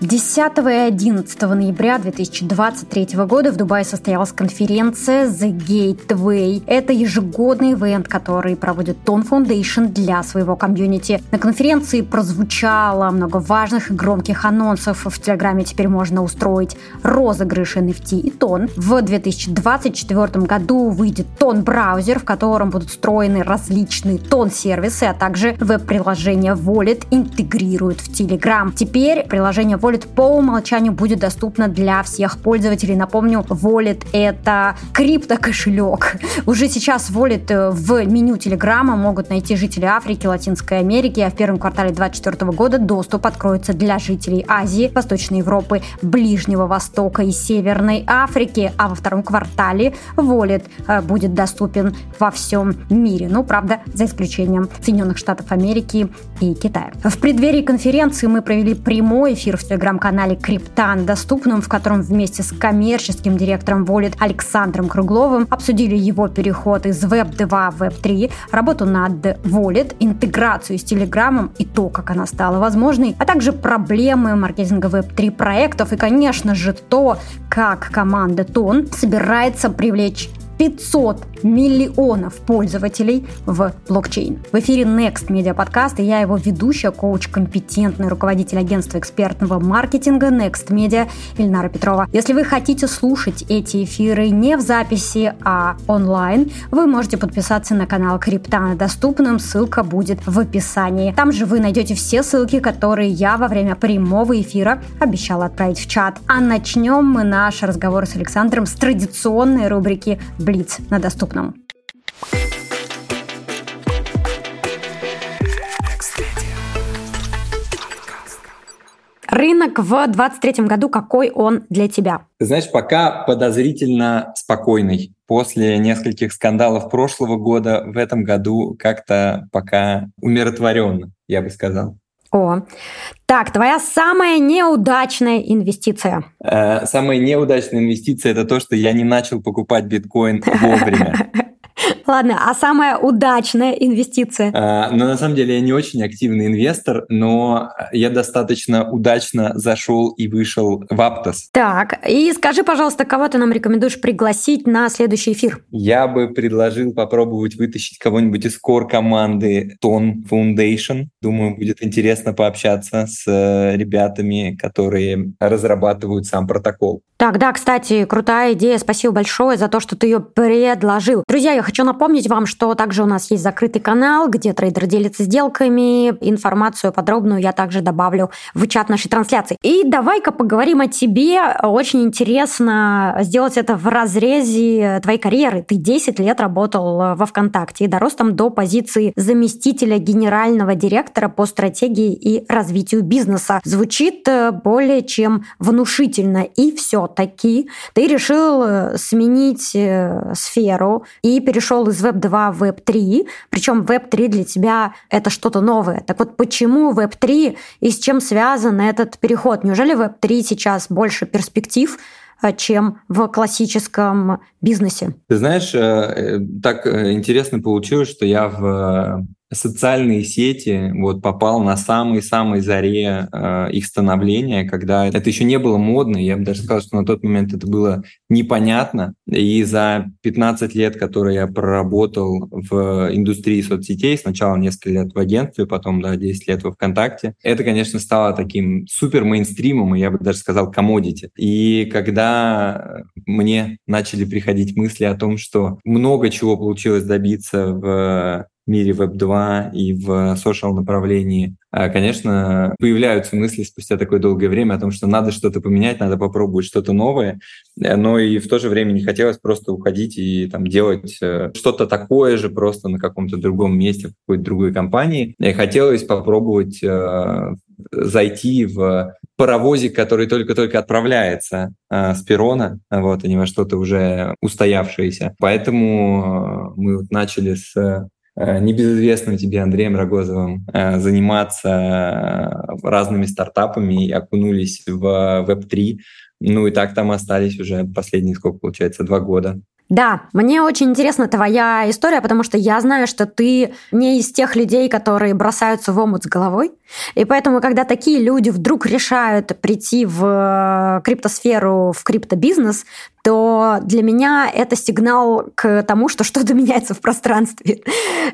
10 и 11 ноября 2023 года в Дубае состоялась конференция The Gateway. Это ежегодный ивент, который проводит Tone Foundation для своего комьюнити. На конференции прозвучало много важных и громких анонсов. В Телеграме теперь можно устроить розыгрыш NFT и Тон. В 2024 году выйдет Тон браузер, в котором будут встроены различные Тон сервисы, а также веб-приложение Wallet интегрируют в Telegram. Теперь приложение Wallet Wallet по умолчанию будет доступна для всех пользователей. Напомню, Wallet — это криптокошелек. Уже сейчас Wallet э, в меню Телеграма могут найти жители Африки, Латинской Америки, а в первом квартале 2024 года доступ откроется для жителей Азии, Восточной Европы, Ближнего Востока и Северной Африки, а во втором квартале Wallet э, будет доступен во всем мире. Ну, правда, за исключением Соединенных Штатов Америки и Китая. В преддверии конференции мы провели прямой эфир в Телеграме телеграм-канале Криптан, доступном, в котором вместе с коммерческим директором Wallet Александром Кругловым обсудили его переход из Web2 в Web3, работу над Wallet, интеграцию с Телеграмом и то, как она стала возможной, а также проблемы маркетинга Web3 проектов и, конечно же, то, как команда Тон собирается привлечь 500 миллионов пользователей в блокчейн. В эфире Next Media Podcast, и я его ведущая, коуч, компетентный руководитель агентства экспертного маркетинга Next Media Ильнара Петрова. Если вы хотите слушать эти эфиры не в записи, а онлайн, вы можете подписаться на канал Криптана доступным, ссылка будет в описании. Там же вы найдете все ссылки, которые я во время прямого эфира обещала отправить в чат. А начнем мы наш разговор с Александром с традиционной рубрики Блиц на доступном. Рынок в 2023 году, какой он для тебя? знаешь, пока подозрительно спокойный. После нескольких скандалов прошлого года в этом году как-то пока умиротворенно, я бы сказал. О, так, твоя самая неудачная инвестиция? Э, самая неудачная инвестиция это то, что я не начал покупать биткоин вовремя. Ладно, а самая удачная инвестиция? А, ну, на самом деле, я не очень активный инвестор, но я достаточно удачно зашел и вышел в Аптос. Так, и скажи, пожалуйста, кого ты нам рекомендуешь пригласить на следующий эфир? Я бы предложил попробовать вытащить кого-нибудь из кор команды Tone Foundation. Думаю, будет интересно пообщаться с э, ребятами, которые разрабатывают сам протокол. Так, да, кстати, крутая идея. Спасибо большое за то, что ты ее предложил. Друзья, я хочу напомнить вам, что также у нас есть закрытый канал, где трейдер делится сделками. Информацию подробную я также добавлю в чат нашей трансляции. И давай-ка поговорим о тебе. Очень интересно сделать это в разрезе твоей карьеры. Ты 10 лет работал во ВКонтакте и дорос там до позиции заместителя генерального директора по стратегии и развитию бизнеса. Звучит э, более чем внушительно. И все таки ты решил э, сменить э, сферу и перешел из Web2 в Web3, причем Web3 для тебя это что-то новое. Так вот, почему Web3 и с чем связан этот переход? Неужели Web3 сейчас больше перспектив, э, чем в классическом бизнесе? Ты знаешь, так интересно получилось, что я в социальные сети вот попал на самой-самой заре э, их становления, когда это еще не было модно, я бы даже сказал, что на тот момент это было непонятно, и за 15 лет, которые я проработал в индустрии соцсетей, сначала несколько лет в агентстве, потом, да, 10 лет во ВКонтакте, это, конечно, стало таким супер мейнстримом, и я бы даже сказал, комодити. И когда мне начали приходить мысли о том, что много чего получилось добиться в мире Web2 и в social направлении, а, конечно, появляются мысли спустя такое долгое время о том, что надо что-то поменять, надо попробовать что-то новое, э, но и в то же время не хотелось просто уходить и там делать э, что-то такое же просто на каком-то другом месте, в какой-то другой компании. И хотелось попробовать э, зайти в паровозик, который только-только отправляется э, с перона, вот, а не во что-то уже устоявшееся. Поэтому мы вот начали с небезызвестным тебе Андреем Рогозовым э, заниматься э, разными стартапами и окунулись в Web3. Ну и так там остались уже последние, сколько получается, два года. Да, мне очень интересна твоя история, потому что я знаю, что ты не из тех людей, которые бросаются в омут с головой. И поэтому, когда такие люди вдруг решают прийти в э, криптосферу, в криптобизнес, то для меня это сигнал к тому, что что-то меняется в пространстве.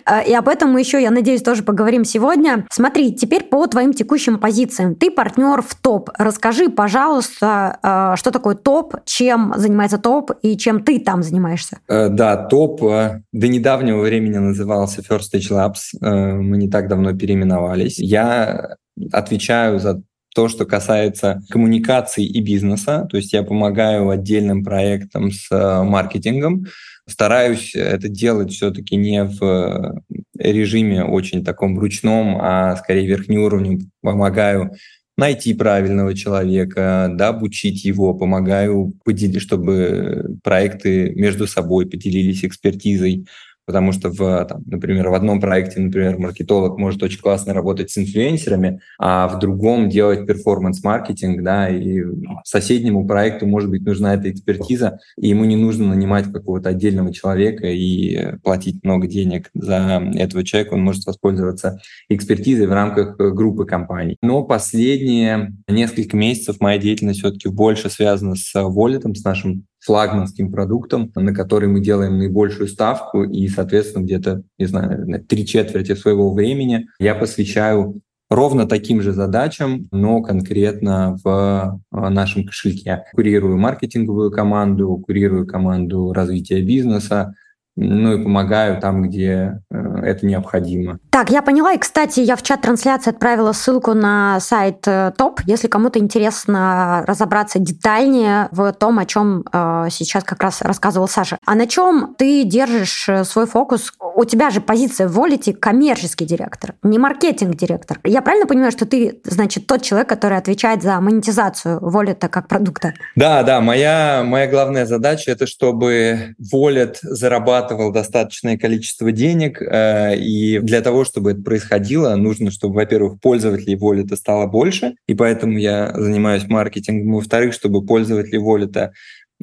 Э, и об этом мы еще, я надеюсь, тоже поговорим сегодня. Смотри, теперь по твоим текущим позициям. Ты партнер в топ. Расскажи, пожалуйста, э, что такое топ, чем занимается топ и чем ты там занимаешься? Да, топ до недавнего времени назывался First Stage Labs. Мы не так давно переименовались. Я отвечаю за то, что касается коммуникаций и бизнеса, то есть я помогаю отдельным проектам с э, маркетингом, стараюсь это делать все-таки не в режиме очень таком ручном, а скорее верхний уровень, помогаю найти правильного человека, да, обучить его, помогаю поделить, чтобы проекты между собой поделились экспертизой, потому что, в, там, например, в одном проекте, например, маркетолог может очень классно работать с инфлюенсерами, а в другом делать перформанс-маркетинг, да, и соседнему проекту, может быть, нужна эта экспертиза, и ему не нужно нанимать какого-то отдельного человека и платить много денег за этого человека, он может воспользоваться экспертизой в рамках группы компаний. Но последние несколько месяцев моя деятельность все-таки больше связана с Wallet, с нашим флагманским продуктом, на который мы делаем наибольшую ставку, и, соответственно, где-то, не знаю, три четверти своего времени я посвящаю ровно таким же задачам, но конкретно в а, нашем кошельке. Курирую маркетинговую команду, курирую команду развития бизнеса, ну и помогаю там, где э, это необходимо. Так, я поняла. И, кстати, я в чат трансляции отправила ссылку на сайт э, ТОП, если кому-то интересно разобраться детальнее в том, о чем э, сейчас как раз рассказывал Саша. А на чем ты держишь э, свой фокус? У тебя же позиция в Волите коммерческий директор, не маркетинг-директор. Я правильно понимаю, что ты, значит, тот человек, который отвечает за монетизацию Волита как продукта? Да, да. Моя, моя главная задача – это чтобы Волит зарабатывал зарабатывал достаточное количество денег, э, и для того, чтобы это происходило, нужно, чтобы, во-первых, пользователей Волита стало больше, и поэтому я занимаюсь маркетингом, во-вторых, чтобы пользователи Волита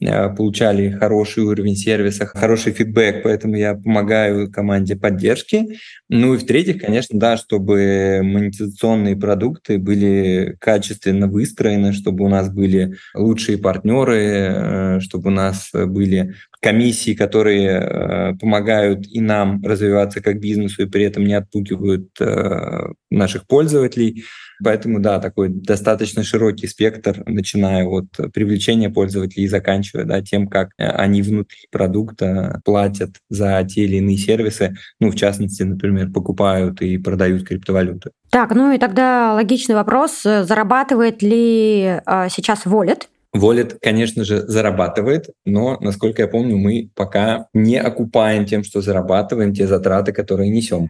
Э, получали хороший уровень сервиса, хороший фидбэк, поэтому я помогаю команде поддержки. Ну и в-третьих, конечно, да, чтобы монетизационные продукты были качественно выстроены, чтобы у нас были лучшие партнеры, э, чтобы у нас были комиссии, которые э, помогают и нам развиваться как бизнесу, и при этом не отпугивают наших пользователей. Поэтому, да, такой достаточно широкий спектр, начиная от привлечения пользователей и заканчивая да, тем, как э, они внутри продукта платят за те или иные сервисы, ну, в частности, например, покупают и продают криптовалюты. Так, ну и тогда логичный вопрос, зарабатывает ли э, сейчас Wallet Wallet, конечно же, зарабатывает, но, насколько я помню, мы пока не окупаем тем, что зарабатываем, те затраты, которые несем.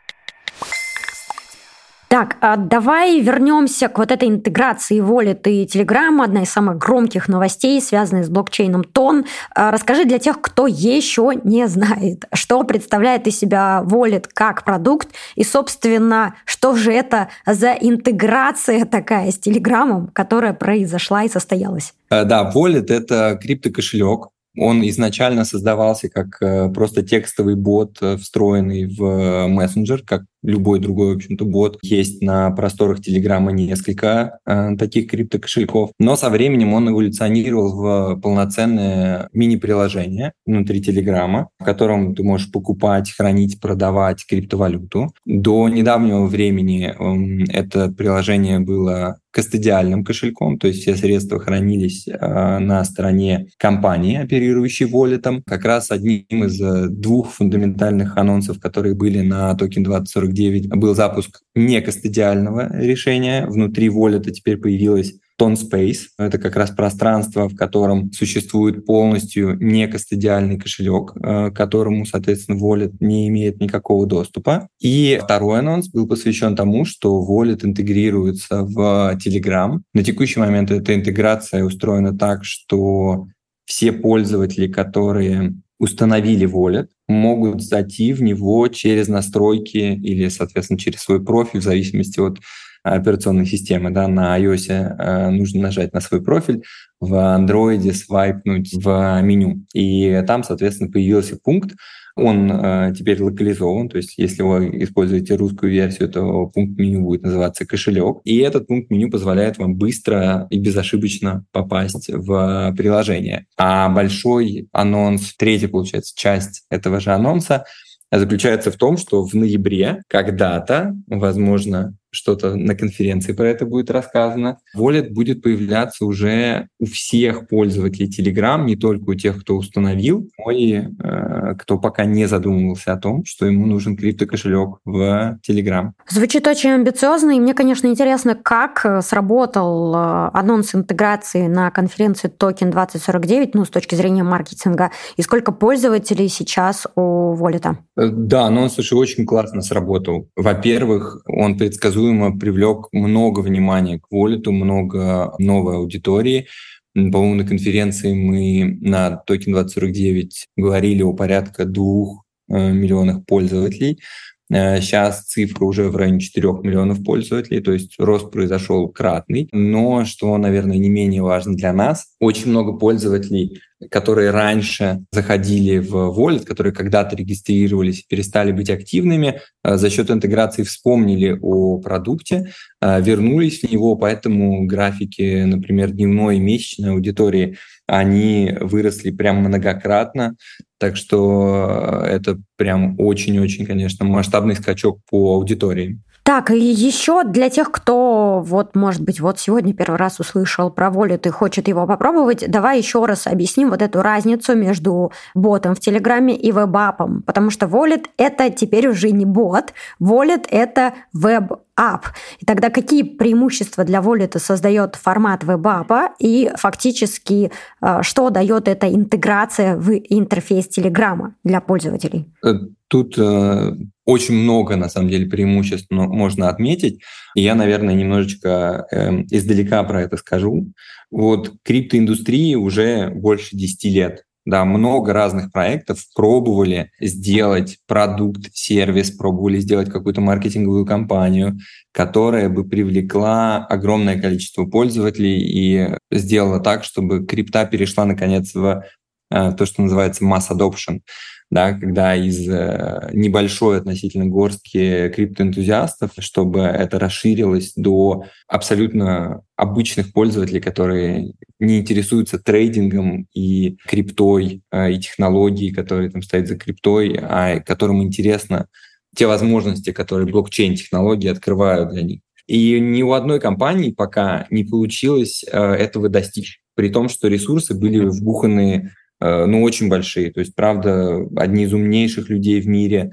Так, а давай вернемся к вот этой интеграции Wallet и Telegram, одна из самых громких новостей, связанная с блокчейном Тон. А расскажи для тех, кто еще не знает, что представляет из себя Wallet как продукт, и, собственно, что же это за интеграция такая с Телеграмом, которая произошла и состоялась. Э, да, Wallet — это криптокошелек, он изначально создавался как э, просто текстовый бот, э, встроенный в мессенджер, как любой другой, в общем-то, бот. Есть на просторах Телеграма несколько э, таких криптокошельков. Но со временем он эволюционировал в полноценное мини-приложение внутри Телеграма, в котором ты можешь покупать, хранить, продавать криптовалюту. До недавнего времени э, это приложение было кастодиальным кошельком, то есть все средства хранились э, на стороне компании, оперирующей волетом. Как раз одним из э, двух фундаментальных анонсов, которые были на токен 2040 49 был запуск не кастодиального решения. Внутри Wallet теперь появилась Tone Space. Это как раз пространство, в котором существует полностью не кастодиальный кошелек, э, к которому, соответственно, Wallet не имеет никакого доступа. И второй анонс был посвящен тому, что Wallet интегрируется в Telegram. На текущий момент эта интеграция устроена так, что все пользователи, которые установили Wallet, могут зайти в него через настройки или, соответственно, через свой профиль, в зависимости от операционной системы. Да, на iOS э, нужно нажать на свой профиль, в Android свайпнуть в меню. И там, соответственно, появился пункт, Он э, теперь локализован, то есть если вы используете русскую версию, то пункт меню будет называться кошелек. И этот пункт меню позволяет вам быстро и безошибочно попасть в приложение. А большой анонс, третья, получается, часть этого же анонса заключается в том, что в ноябре когда-то, возможно, что-то на конференции про это будет рассказано. Wallet будет появляться уже у всех пользователей Telegram, не только у тех, кто установил, но и э, кто пока не задумывался о том, что ему нужен криптокошелек в Telegram. Звучит очень амбициозно, и мне, конечно, интересно, как э, сработал э, анонс интеграции на конференции Token 2049, ну, с точки зрения маркетинга, и сколько пользователей сейчас у Wallet? Э, да, анонс, слушай, очень классно сработал. Во-первых, он предсказуем предсказуемо привлек много внимания к Волету, много новой аудитории. По-моему, на конференции мы на Токен 2049 говорили о порядка двух э, миллионах пользователей. Сейчас э, цифра уже в районе 4 миллионов пользователей, то есть рост произошел кратный. Но, что, наверное, не менее важно для нас, очень много пользователей, которые раньше заходили в Wallet, которые когда-то регистрировались перестали быть активными, э, за счет интеграции вспомнили о продукте, э, вернулись в него, поэтому графики, например, дневной и месячной аудитории – они выросли прям многократно, так что э, это прям очень-очень, конечно, масштабный скачок по аудитории. Так, и еще для тех, кто вот, может быть, вот сегодня первый раз услышал про Wallet и хочет его попробовать, давай еще раз объясним вот эту разницу между ботом в Телеграме и веб-апом, потому что Wallet — это теперь уже не бот, Wallet — это веб App. И тогда какие преимущества для Wallet создает формат веб-аппа и фактически э, что дает эта интеграция в интерфейс Телеграма для пользователей? Э, тут э, очень много, на самом деле, преимуществ можно отметить. И я, наверное, немножечко э, издалека про это скажу. Вот криптоиндустрии уже больше 10 лет. Да, много разных проектов пробовали сделать продукт, сервис, пробовали сделать какую-то маркетинговую кампанию, которая бы привлекла огромное количество пользователей и сделала так, чтобы крипта перешла наконец в э, то, что называется mass adoption да, когда из э, небольшой относительно горстки криптоэнтузиастов, чтобы это расширилось до абсолютно обычных пользователей, которые не интересуются трейдингом и криптой, э, и технологией, которые там стоят за криптой, а которым интересно те возможности, которые блокчейн-технологии открывают для них. И ни у одной компании пока не получилось э, этого достичь, при том, что ресурсы были вбуханы ну, очень большие. То есть, правда, одни из умнейших людей в мире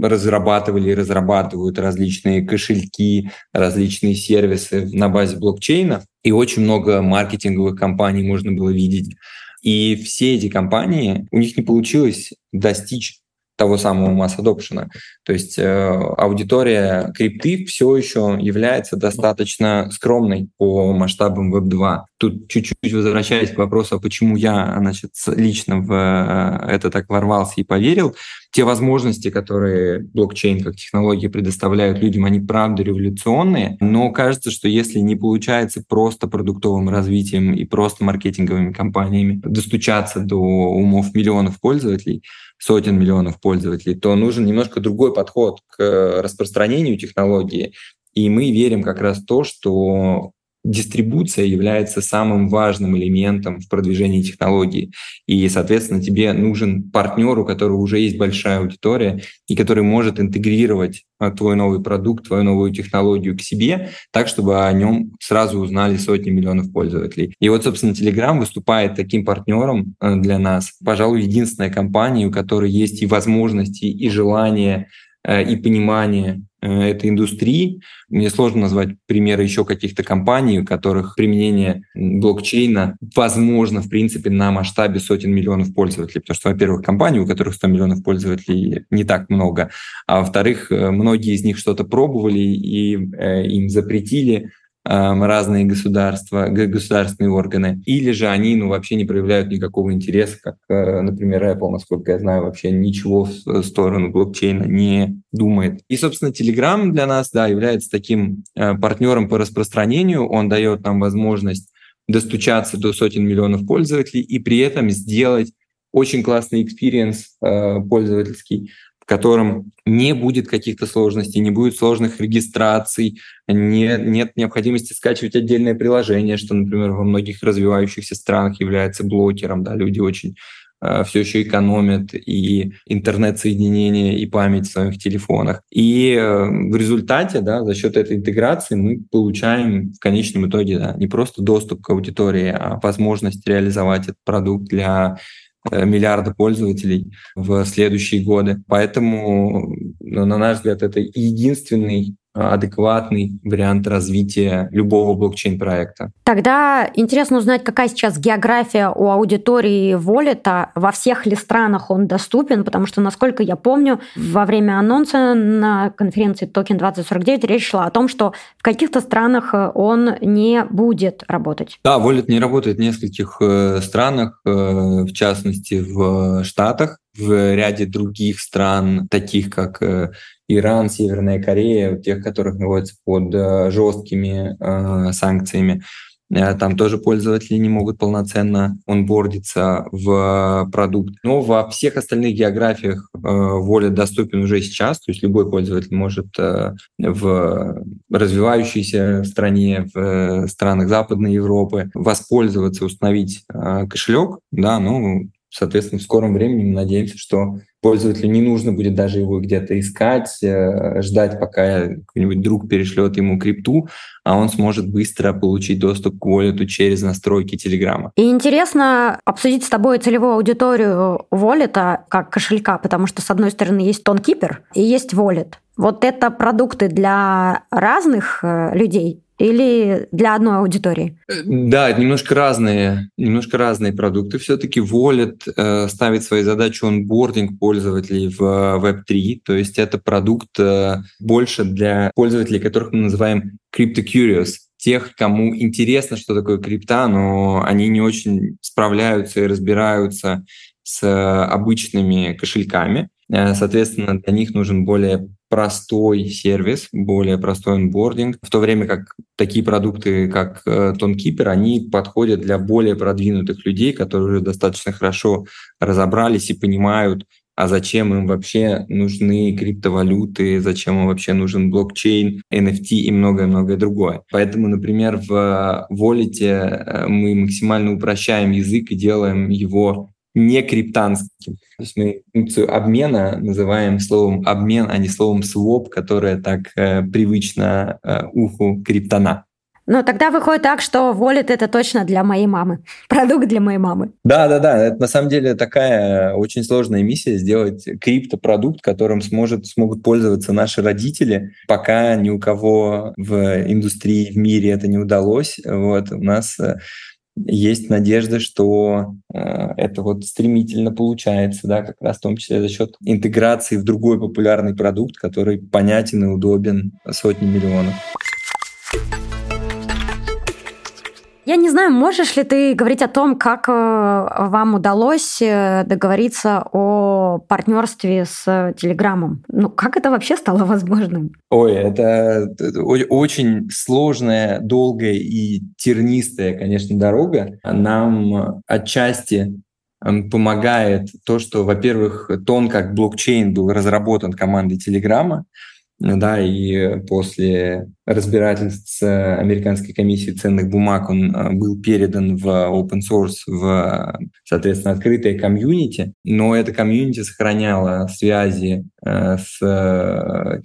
разрабатывали и разрабатывают различные кошельки, различные сервисы на базе блокчейна. И очень много маркетинговых компаний можно было видеть. И все эти компании, у них не получилось достичь того самого масс adoption. То есть э, аудитория крипты все еще является достаточно скромной по масштабам Web2. Тут чуть-чуть возвращаясь к вопросу, а почему я значит, лично в э, это так ворвался и поверил, те возможности, которые блокчейн как технологии предоставляют людям, они правда революционные, но кажется, что если не получается просто продуктовым развитием и просто маркетинговыми компаниями достучаться до умов миллионов пользователей, сотен миллионов пользователей, то нужен немножко другой подход к распространению технологии. И мы верим как раз в то, что дистрибуция является самым важным элементом в продвижении технологии. И, соответственно, тебе нужен партнер, у которого уже есть большая аудитория, и который может интегрировать а, твой новый продукт, твою новую технологию к себе, так, чтобы о нем сразу узнали сотни миллионов пользователей. И вот, собственно, Telegram выступает таким партнером а, для нас. Пожалуй, единственная компания, у которой есть и возможности, и желание Э, и понимание этой индустрии. Мне сложно назвать примеры еще каких-то компаний, у которых применение блокчейна возможно, в принципе, на масштабе сотен миллионов пользователей. Потому что, во-первых, компании, у которых 100 миллионов пользователей, не так много. А во-вторых, э, многие из них что-то пробовали и им запретили разные государства, государственные органы, или же они ну, вообще не проявляют никакого интереса, как, э, например, Apple, насколько я знаю, вообще ничего в сторону блокчейна не думает. И, собственно, Telegram для нас да, является таким э, партнером по распространению, он дает нам возможность достучаться до сотен миллионов пользователей и при этом сделать очень классный experience э, пользовательский, в котором не будет каких-то сложностей, не будет сложных регистраций, не, нет необходимости скачивать отдельное приложение, что, например, во многих развивающихся странах является блокером. Да, люди очень э, все еще экономят и интернет-соединение, и память в своих телефонах. И э, в результате, да, за счет этой интеграции мы получаем в конечном итоге да, не просто доступ к аудитории, а возможность реализовать этот продукт для миллиарда пользователей в следующие годы. Поэтому, ну, на наш взгляд, это единственный адекватный вариант развития любого блокчейн-проекта. Тогда интересно узнать, какая сейчас география у аудитории Волета, во всех ли странах он доступен, потому что, насколько я помню, во время анонса на конференции Токен 2049 речь шла о том, что в каких-то странах он не будет работать. Да, Wallet не работает в нескольких э, странах, э, в частности в Штатах, в ряде других стран, таких как э, Иран, Северная Корея, тех, которых находятся под э, жесткими э, санкциями. Э, там тоже пользователи не могут полноценно онбордиться в продукт. Но во всех остальных географиях э, Wallet доступен уже сейчас, то есть любой пользователь может э, в развивающейся стране, в странах Западной Европы воспользоваться, установить э, кошелек, да, ну, соответственно, в скором времени мы надеемся, что пользователю не нужно будет даже его где-то искать, э, ждать, пока какой-нибудь друг перешлет ему крипту, а он сможет быстро получить доступ к Wallet через настройки Телеграма. И интересно обсудить с тобой целевую аудиторию Wallet как кошелька, потому что, с одной стороны, есть TonKeeper и есть Wallet. Вот это продукты для разных э, людей, или для одной аудитории? Да, немножко разные, немножко разные продукты. Все-таки Wallet э, ставит своей задачей онбординг пользователей в Web3, то есть это продукт э, больше для пользователей, которых мы называем crypto-curious, тех, кому интересно, что такое крипта, но они не очень справляются и разбираются с обычными кошельками. Э, соответственно, для них нужен более простой сервис, более простой онбординг, в то время как такие продукты, как ToneKeeper, э, они подходят для более продвинутых людей, которые уже достаточно хорошо разобрались и понимают, а зачем им вообще нужны криптовалюты, зачем им вообще нужен блокчейн, NFT и многое-многое другое. Поэтому, например, в Wallet э, мы максимально упрощаем язык и делаем его не криптанским. То есть мы функцию обмена называем словом обмен, а не словом своп, которое так э, привычно э, уху криптона. Но тогда выходит так, что Wallet это точно для моей мамы. Продукт для моей мамы. Да, да, да. Это на самом деле такая очень сложная миссия сделать криптопродукт, которым сможет, смогут пользоваться наши родители. Пока ни у кого в индустрии, в мире это не удалось. Вот у нас э, есть надежда, что э, это вот стремительно получается, да, как раз в том числе за счет интеграции в другой популярный продукт, который понятен и удобен сотни миллионов. Я не знаю, можешь ли ты говорить о том, как э, вам удалось э, договориться о партнерстве с Телеграмом? Ну, как это вообще стало возможным? Ой, это очень сложная, долгая и тернистая, конечно, дорога. Нам отчасти помогает то, что, во-первых, тон как блокчейн был разработан командой Телеграма, да, и после разбирательств с Американской комиссией ценных бумаг он э, был передан в open source, в, соответственно, открытое комьюнити, но это комьюнити сохраняло связи э, с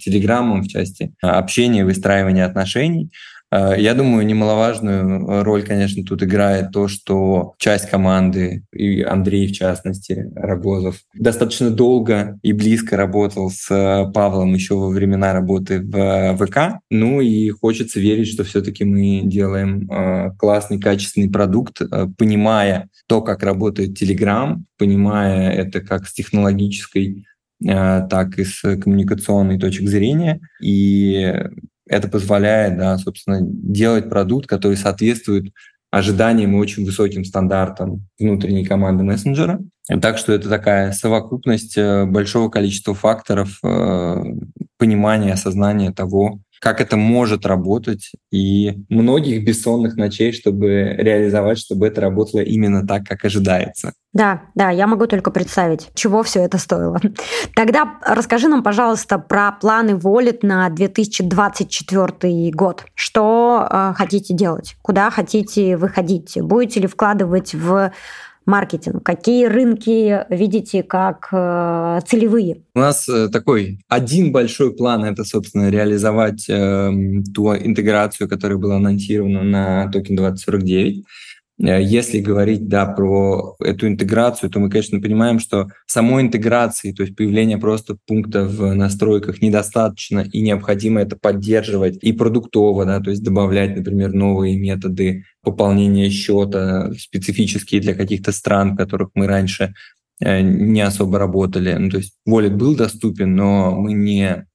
Телеграмом в части общения, выстраивания отношений, я думаю, немаловажную э, роль, конечно, тут играет то, что часть команды, и Андрей в частности, Рогозов, достаточно долго и близко работал с э, Павлом еще во времена работы в ВК. Ну и хочется верить, что все-таки мы делаем классный, качественный продукт, понимая то, как работает Telegram, понимая это как с технологической так и с коммуникационной точки зрения. И это позволяет, да, собственно, делать продукт, который соответствует ожиданиям и очень высоким стандартам внутренней команды мессенджера. Так что это такая совокупность э, большого количества факторов, э, понимания, осознания того, как это может работать, и многих бессонных ночей, чтобы реализовать, чтобы это работало именно так, как ожидается. Да, да, я могу только представить, чего все это стоило. Тогда расскажи нам, пожалуйста, про планы Wallet на 2024 год. Что э, хотите делать? Куда хотите выходить? Будете ли вкладывать в маркетинг? Какие рынки видите как э, целевые? У нас э, такой один большой план – это, собственно, реализовать э, ту интеграцию, которая была анонсирована на токен 2049. Э, если говорить да, про эту интеграцию, то мы, конечно, понимаем, что самой интеграции, то есть появление просто пункта в настройках недостаточно, и необходимо это поддерживать и продуктово, да, то есть добавлять, например, новые методы пополнения счета, специфические для каких-то стран, которых мы раньше не особо работали. Ну, то есть Wallet был доступен, но мы не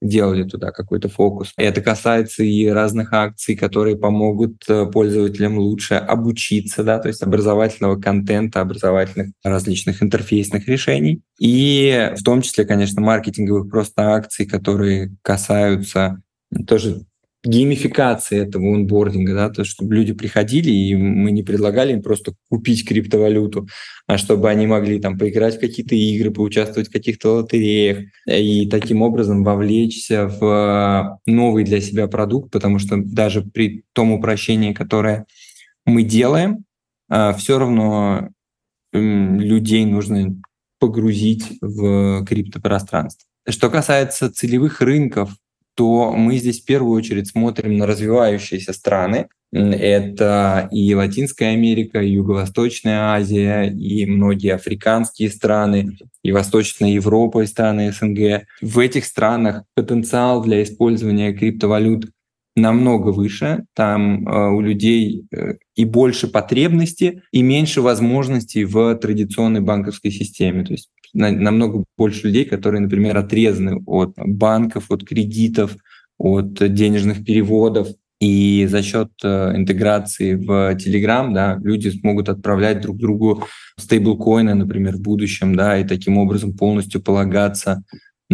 делали туда какой-то фокус. Это касается и разных акций, которые помогут э, пользователям лучше обучиться, да, то есть образовательного контента, образовательных различных интерфейсных решений. И в том числе, конечно, маркетинговых просто акций, которые касаются тоже геймификации этого онбординга, да, то, чтобы люди приходили, и мы не предлагали им просто купить криптовалюту, а чтобы они могли там поиграть в какие-то игры, поучаствовать в каких-то лотереях и таким образом вовлечься в новый для себя продукт, потому что даже при том упрощении, которое мы делаем, а, все равно людей нужно погрузить в криптопространство. Что касается целевых рынков, то мы здесь в первую очередь смотрим на развивающиеся страны. Это и Латинская Америка, и Юго-Восточная Азия, и многие африканские страны, и Восточная Европа, и страны СНГ. В этих странах потенциал для использования криптовалют намного выше, там э, у людей э, и больше потребностей, и меньше возможностей в традиционной банковской системе. То есть на, намного больше людей, которые, например, отрезаны от банков, от кредитов, от денежных переводов. И за счет э, интеграции в Telegram да, люди смогут отправлять друг другу стейблкоины, например, в будущем, да, и таким образом полностью полагаться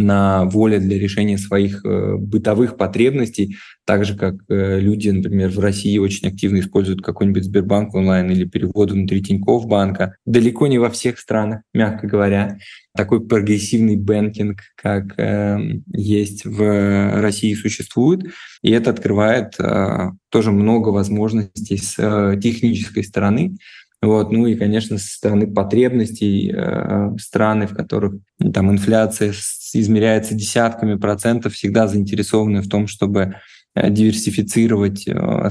на воле для решения своих э, бытовых потребностей, так же, как э, люди, например, в России очень активно используют какой-нибудь Сбербанк онлайн или переводы внутри Тинькофф банка. Далеко не во всех странах, мягко говоря. Такой прогрессивный бэнкинг, как э, есть в России, существует. И это открывает э, тоже много возможностей с э, технической стороны. Вот. Ну и, конечно, со стороны потребностей э, страны, в которых там инфляция измеряется десятками процентов, всегда заинтересованы в том, чтобы э, диверсифицировать, э,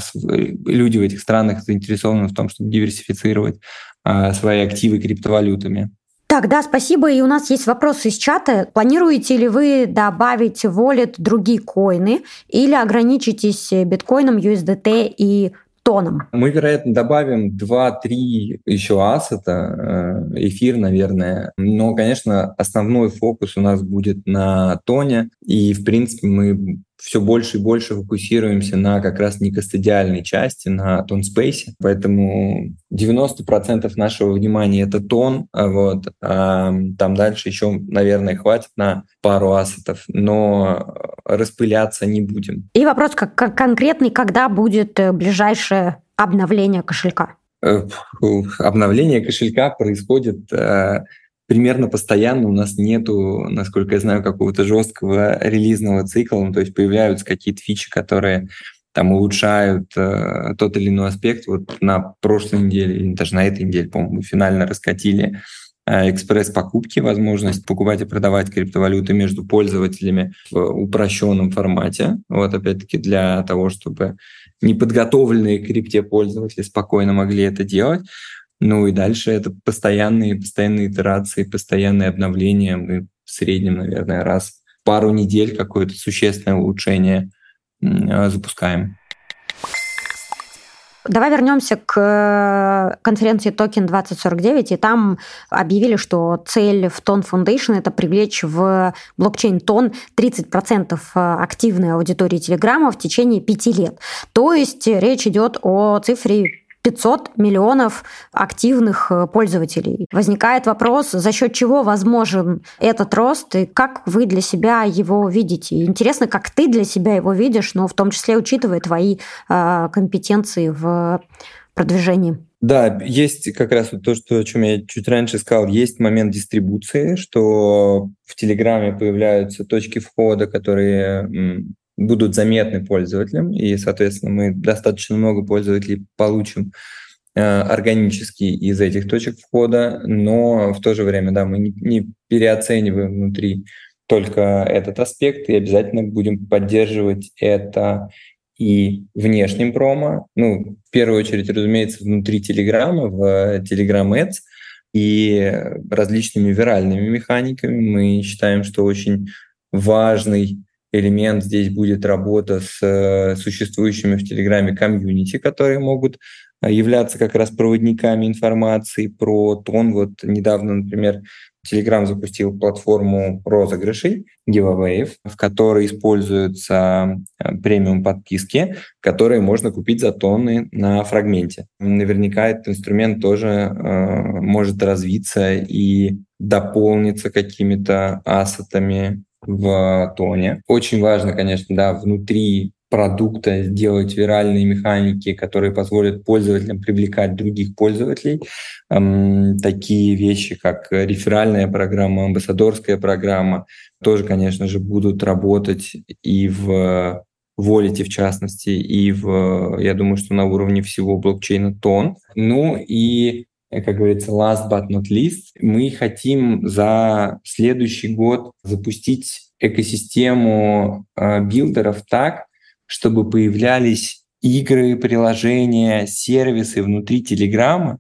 люди в этих странах заинтересованы в том, чтобы диверсифицировать э, свои активы криптовалютами. Так, да, спасибо. И у нас есть вопрос из чата. Планируете ли вы добавить в wallet другие коины или ограничитесь биткоином, USDT и тоном? Мы, вероятно, добавим 2-3 еще ассета, э, эфир, наверное. Но, конечно, основной фокус у нас будет на тоне. И, в принципе, мы все больше и больше фокусируемся на как раз некостадиальной части, на тон спейсе. Поэтому 90% нашего внимания — это тон, а вот, а там дальше еще, наверное, хватит на пару ассетов, но распыляться не будем. И вопрос как, как конкретный, когда будет э, ближайшее обновление кошелька? Э, обновление кошелька происходит э, примерно постоянно у нас нету, насколько я знаю, какого-то жесткого релизного цикла, ну, то есть появляются какие-то фичи, которые там улучшают э, тот или иной аспект. Вот на прошлой неделе, или даже на этой неделе, по-моему, финально раскатили э, экспресс-покупки, возможность покупать и продавать криптовалюты между пользователями в упрощенном формате. Вот опять-таки для того, чтобы неподготовленные крипте пользователи спокойно могли это делать. Ну и дальше это постоянные, постоянные итерации, постоянные обновления. Мы в среднем, наверное, раз в пару недель какое-то существенное улучшение а, запускаем. Давай вернемся к э, конференции Токен 2049, и там объявили, что цель в Тон Foundation – это привлечь в блокчейн Тон 30% активной аудитории Телеграма в течение пяти лет. То есть речь идет о цифре 500 миллионов активных э, пользователей. Возникает вопрос, за счет чего возможен этот рост и как вы для себя его видите. Интересно, как ты для себя его видишь, но в том числе учитывая твои э, компетенции в продвижении. Да, есть как раз то, что, о чем я чуть раньше сказал, есть момент дистрибуции, что в Телеграме появляются точки входа, которые будут заметны пользователям, и, соответственно, мы достаточно много пользователей получим э, органически из этих точек входа, но в то же время, да, мы не, не переоцениваем внутри только этот аспект и обязательно будем поддерживать это и внешним промо, ну, в первую очередь, разумеется, внутри Телеграма, в Telegram Ads, и различными виральными механиками. Мы считаем, что очень важный элемент здесь будет работа с э, существующими в Телеграме комьюнити, которые могут э, являться как раз проводниками информации про тон. Вот недавно, например, Telegram запустил платформу розыгрышей, giveaway, в которой используются э, премиум подписки, которые можно купить за тонны на фрагменте. Наверняка этот инструмент тоже э, может развиться и дополниться какими-то ассетами в тоне. Очень важно, конечно, да, внутри продукта сделать виральные механики, которые позволят пользователям привлекать других пользователей. Такие вещи, как реферальная программа, амбассадорская программа, тоже, конечно же, будут работать и в Волите, в частности, и в, я думаю, что на уровне всего блокчейна Тон. Ну и как говорится, last but not least, мы хотим за следующий год запустить экосистему э, билдеров так, чтобы появлялись игры, приложения, сервисы внутри Телеграма,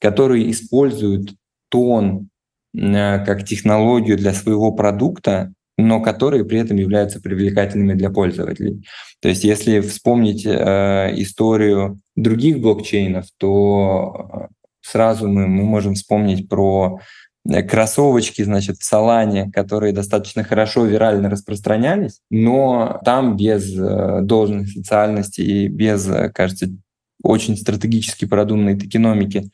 которые используют тон э, как технологию для своего продукта, но которые при этом являются привлекательными для пользователей. То есть если вспомнить э, историю других блокчейнов, то э, сразу мы, мы можем вспомнить про Э, кроссовочки, значит, в Салане, которые достаточно хорошо вирально распространялись, но там без э, должной социальности и без, э, кажется, очень стратегически продуманной токеномики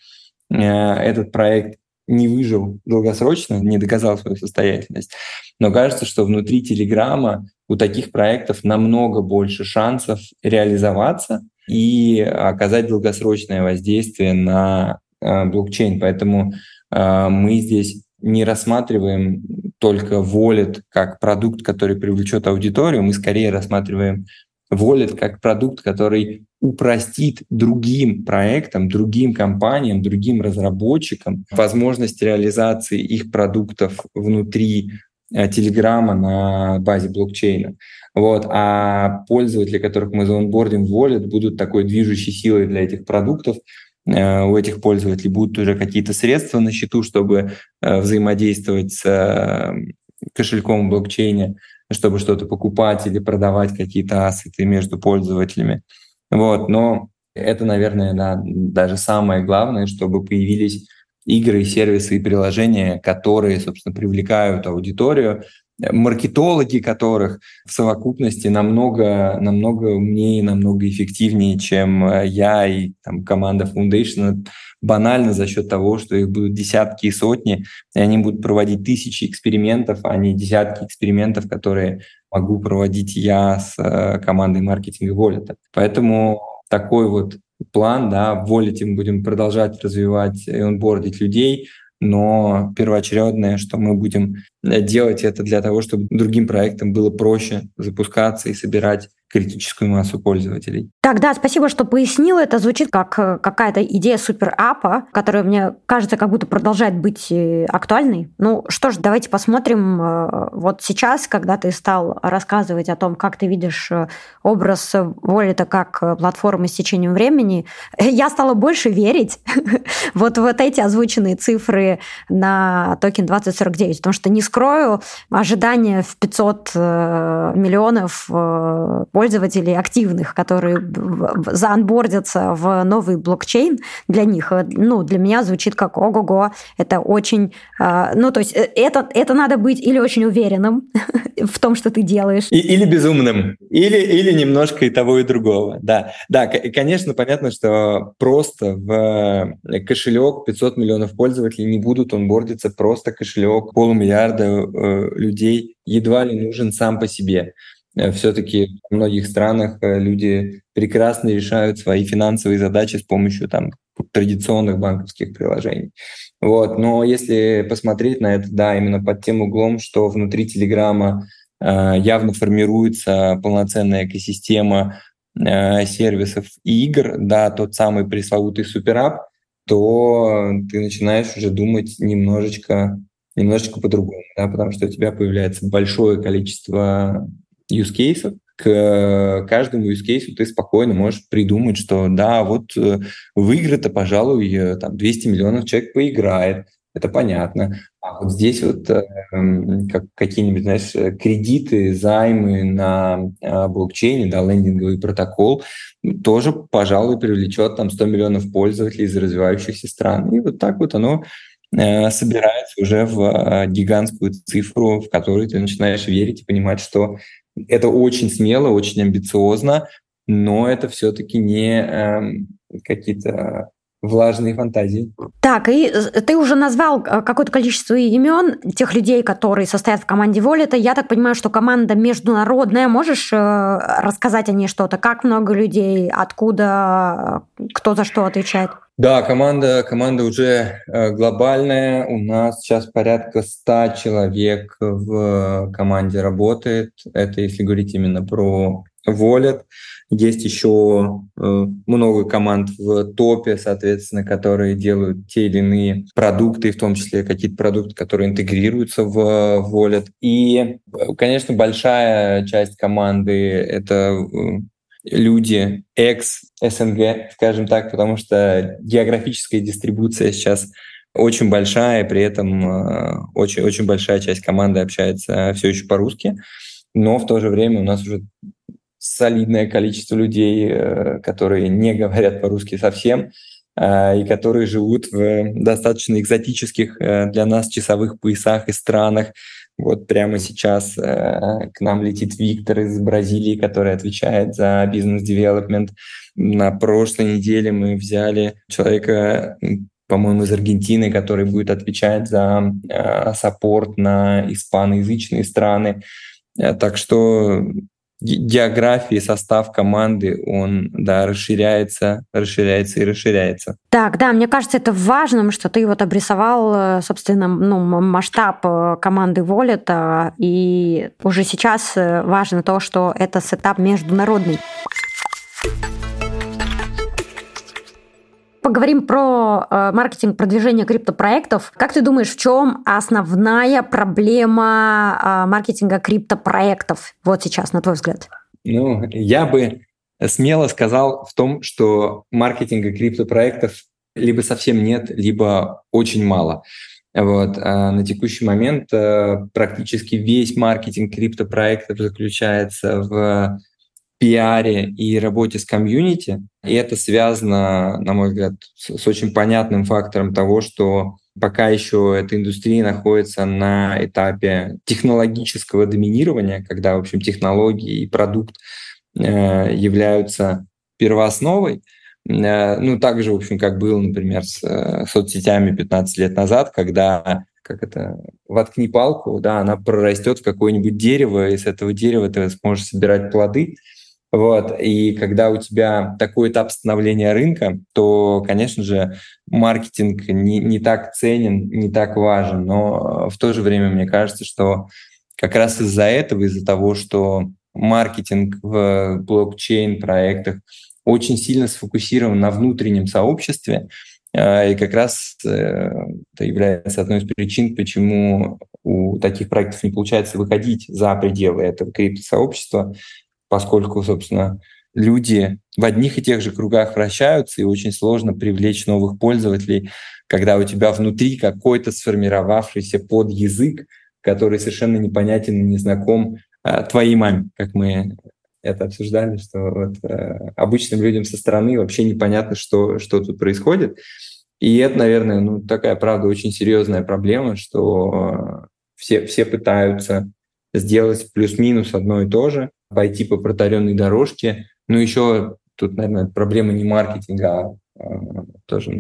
этот проект не выжил долгосрочно, не доказал свою состоятельность. Но кажется, что внутри Телеграма у таких проектов намного больше шансов реализоваться и оказать долгосрочное воздействие на блокчейн. Поэтому а, мы здесь не рассматриваем только Wallet как продукт, который привлечет аудиторию, мы скорее рассматриваем Wallet как продукт, который упростит другим проектам, другим компаниям, другим разработчикам возможность реализации их продуктов внутри Телеграма на базе блокчейна. Вот. А пользователи, которых мы заонбордим в Wallet, будут такой движущей силой для этих продуктов, Э, у этих пользователей будут уже какие-то средства на счету, чтобы э, взаимодействовать с э, кошельком в блокчейне, чтобы что-то покупать или продавать какие-то ассеты между пользователями. Вот. Но это, наверное, да, даже самое главное, чтобы появились игры, сервисы и приложения, которые, собственно, привлекают аудиторию, маркетологи которых в совокупности намного, намного умнее, намного эффективнее, чем э, я и там, команда Foundation, банально за счет того, что их будут десятки и сотни, и они будут проводить тысячи экспериментов, а не десятки экспериментов, которые могу проводить я с э, командой маркетинга Волета. Поэтому такой вот план, да, в Волете мы будем продолжать развивать и онбордить людей, но первоочередное, что мы будем э, делать это для того, чтобы другим проектам было проще запускаться и собирать критическую массу пользователей. Так, да, спасибо, что пояснил. Это звучит как э, какая-то идея суперапа, которая мне кажется, как будто продолжает быть э, актуальной. Ну что ж, давайте посмотрим. Э, вот сейчас, когда ты стал рассказывать о том, как ты видишь образ Волита как платформы с течением времени, я стала больше верить вот вот эти озвученные цифры на токен 2049, потому что не скрою, ожидания в 500 миллионов пользователей активных, которые заанбордятся в новый блокчейн, для них, э, ну, для меня звучит как ого-го, это очень, э, ну, то есть э, это, это надо быть или очень уверенным в том, что ты делаешь. И, или безумным, или, или немножко и того, и другого, да. Да, конечно, понятно, что просто в кошелек 500 миллионов пользователей не будут онбордиться, просто кошелек полумиллиарда э, людей едва ли нужен сам по себе. Э, Все-таки в многих странах э, люди прекрасно решают свои финансовые задачи с помощью там, традиционных банковских приложений. Вот. Но если посмотреть на это, да, именно под тем углом, что внутри Телеграма э, явно формируется полноценная экосистема э, сервисов и игр, да, тот самый пресловутый суперап, то ты начинаешь уже думать немножечко, немножечко по-другому, да, потому что у тебя появляется большое количество use cases, к каждому use case ты спокойно можешь придумать, что да, вот э, в игры-то, пожалуй, э, там 200 миллионов человек поиграет, это понятно. А вот здесь вот э, как, какие-нибудь, знаешь, кредиты, займы на э, блокчейне, да, лендинговый протокол, тоже, пожалуй, привлечет там 100 миллионов пользователей из развивающихся стран. И вот так вот оно э, собирается уже в э, гигантскую цифру, в которую ты начинаешь верить и понимать, что это очень смело, очень амбициозно, но это все-таки не э, какие-то влажные фантазии. Так, и ты уже назвал э, какое-то количество имен тех людей, которые состоят в команде Волета. Я так понимаю, что команда международная. Можешь э, рассказать о ней что-то? Как много людей? Откуда? Кто за что отвечает? Да, команда, команда уже э, глобальная. У нас сейчас порядка 100 человек в команде работает. Это если говорить именно про Wallet. Есть еще э, много команд в топе, соответственно, которые делают те или иные продукты, в том числе какие-то продукты, которые интегрируются в Wallet. И, конечно, большая часть команды — это э, люди экс-СНГ, скажем так, потому что географическая дистрибуция сейчас очень большая, при этом очень-очень э, большая часть команды общается все еще по-русски, но в то же время у нас уже солидное количество людей, э, которые не говорят по-русски совсем, э, и которые живут в достаточно экзотических для нас часовых поясах и странах. Вот прямо сейчас к нам летит Виктор из Бразилии, который отвечает за бизнес-девелопмент. На прошлой неделе мы взяли человека, по-моему, из Аргентины, который будет отвечать за support на испаноязычные страны. Так что географии, состав команды, он, да, расширяется, расширяется и расширяется. Так, да, мне кажется, это важным, что ты вот обрисовал, э, собственно, ну, масштаб э, команды Wallet а, и уже сейчас э, важно то, что это setup международный. Поговорим про э, маркетинг продвижения криптопроектов. Как ты думаешь, в чем основная проблема э, маркетинга криптопроектов вот сейчас, на твой взгляд? Ну, я бы смело сказал в том, что маркетинга криптопроектов либо совсем нет, либо очень мало. Вот. А на текущий момент э, практически весь маркетинг криптопроектов заключается в пиаре и работе с комьюнити. И это связано, на мой взгляд, с, очень понятным фактором того, что пока еще эта индустрия находится на этапе технологического доминирования, когда, в общем, технологии и продукт э, являются первоосновой, э, ну, так же, в общем, как было, например, с э, соцсетями 15 лет назад, когда как это, воткни палку, да, она прорастет в какое-нибудь дерево, и с этого дерева ты сможешь собирать плоды. Вот. И когда у тебя такой этап становления рынка, то, конечно же, маркетинг не, не так ценен, не так важен. Но в то же время мне кажется, что как раз из-за этого, из-за того, что маркетинг в блокчейн-проектах очень сильно сфокусирован на внутреннем сообществе, э, и как раз э, это является одной из причин, почему у таких проектов не получается выходить за пределы этого криптосообщества, поскольку, собственно, люди в одних и тех же кругах вращаются, и очень сложно привлечь новых пользователей, когда у тебя внутри какой-то сформировавшийся под язык, который совершенно непонятен и незнаком а, твоей маме, как мы это обсуждали, что вот, э, обычным людям со стороны вообще непонятно, что, что тут происходит. И это, наверное, ну, такая, правда, очень серьезная проблема, что все, все пытаются сделать плюс-минус одно и то же, пойти по протаренной дорожке. Ну, еще тут, наверное, проблема не маркетинга, а, а тоже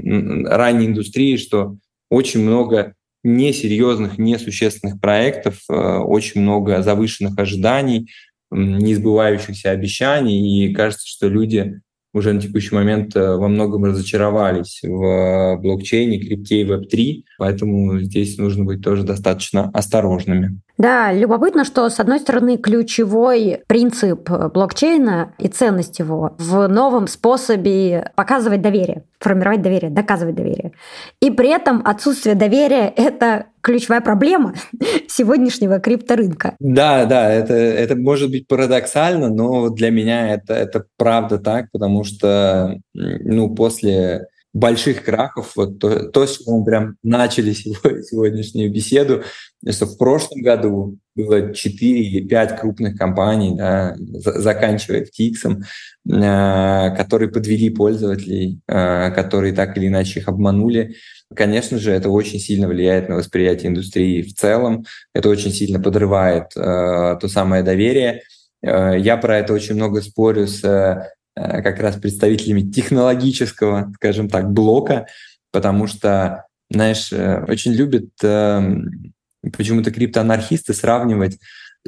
ранней индустрии, что очень много несерьезных, несущественных проектов, а, очень много завышенных ожиданий, несбывающихся обещаний, и кажется, что люди уже на текущий момент э, во многом разочаровались в блокчейне, крипте и веб-3, поэтому здесь нужно быть тоже достаточно осторожными. Да, любопытно, что, с одной стороны, ключевой принцип блокчейна и ценность его в новом способе показывать доверие, формировать доверие, доказывать доверие. И при этом отсутствие доверия – это ключевая проблема сегодняшнего крипторынка. Да, да, это, это может быть парадоксально, но для меня это, это правда так, потому что ну, после больших крахов, вот то, то с чего мы прям начали сегодняшнюю беседу, что в прошлом году было 4 или 5 крупных компаний, да, заканчивая FTX, э, которые подвели пользователей, э, которые так или иначе их обманули. Конечно же, это очень сильно влияет на восприятие индустрии в целом, это очень сильно подрывает э, то самое доверие. Э, я про это очень много спорю с Э, как раз представителями технологического, скажем так, блока, потому что, знаешь, э, очень любят эм, почему-то криптоанархисты сравнивать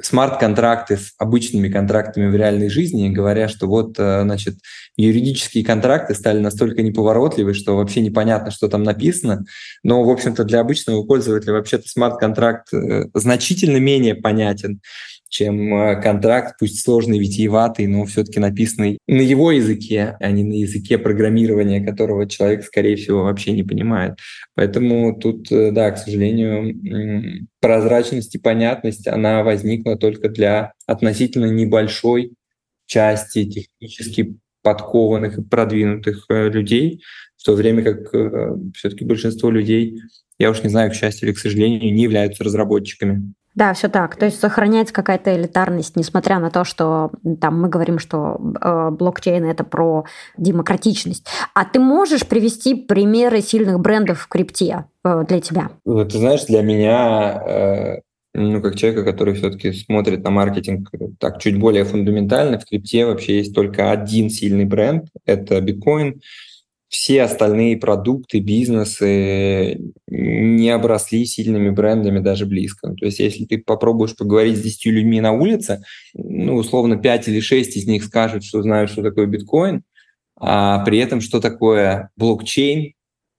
смарт-контракты с обычными контрактами в реальной жизни, говоря, что вот, э, значит, юридические контракты стали настолько неповоротливы, что вообще непонятно, что там написано. Но, в общем-то, для обычного пользователя вообще-то смарт-контракт значительно менее понятен чем э, контракт, пусть сложный, витиеватый, но все-таки написанный на его языке, а не на языке программирования, которого человек, скорее всего, вообще не понимает. Поэтому тут, э, да, к сожалению, прозрачность и понятность, она возникла только для относительно небольшой части технически подкованных и продвинутых э, людей, в то время как все-таки большинство людей, я уж не знаю, к счастью или к сожалению, не являются разработчиками. Да, все так. То есть сохраняется какая-то элитарность, несмотря на то, что там мы говорим, что э, блокчейн это про демократичность. А ты можешь привести примеры сильных брендов в крипте э, для тебя? Ты знаешь, для меня, э, ну, как человека, который все-таки смотрит на маркетинг так чуть более фундаментально, в крипте вообще есть только один сильный бренд, это биткоин все остальные продукты, бизнесы не обросли сильными брендами даже близко. То есть если ты попробуешь поговорить с 10 людьми на улице, ну, условно, 5 или 6 из них скажут, что знают, что такое биткоин, а при этом, что такое блокчейн,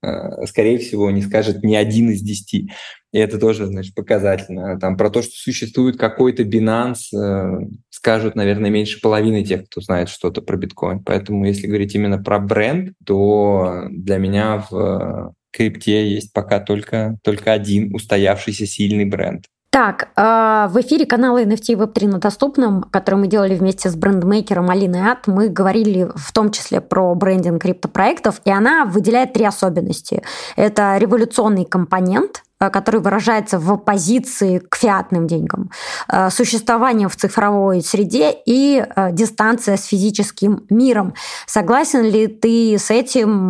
Э, скорее всего, не скажет ни один из десяти. И это тоже, значит, показательно. Там про то, что существует какой-то Binance, э, скажут, наверное, меньше половины тех, кто знает что-то про биткоин. Поэтому, если говорить именно про бренд, то для меня в крипте есть пока только, только один устоявшийся сильный бренд. Так, а, в эфире канала NFT Web3 на доступном, который мы делали вместе с брендмейкером Алиной Ат, мы говорили в том числе про брендинг криптопроектов, и она выделяет три особенности. Это революционный компонент, который выражается в оппозиции к фиатным деньгам, а, существование в цифровой среде и дистанция с физическим миром. Согласен ли ты с этим?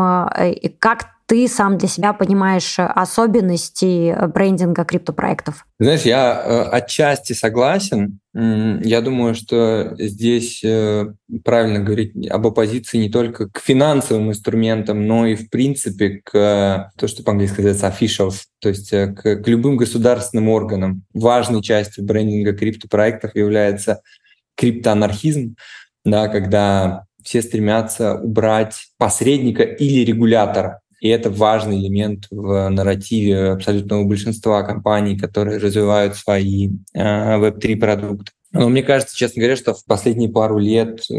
Как ты сам для себя понимаешь особенности э, брендинга криптопроектов? Знаешь, я э, отчасти согласен. Я думаю, что здесь э, правильно говорить об оппозиции не только к финансовым инструментам, но и в принципе к то, что по-английски называется officials, то есть к, к любым государственным органам. Важной частью брендинга криптопроектов является криптоанархизм, да, когда все стремятся убрать посредника или регулятора и это важный элемент в нарративе абсолютного большинства компаний, которые развивают свои э, веб-3 продукты. Но мне кажется, честно говоря, что в последние пару лет э,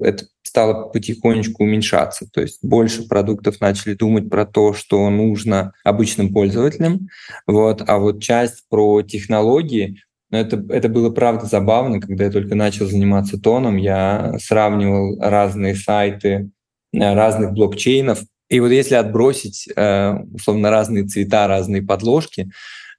это стало потихонечку уменьшаться. То есть больше продуктов начали думать про то, что нужно обычным пользователям. Вот. А вот часть про технологии, ну, это, это было правда забавно, когда я только начал заниматься тоном, я сравнивал разные сайты э, разных блокчейнов, и вот если отбросить, э, условно, разные цвета, разные подложки,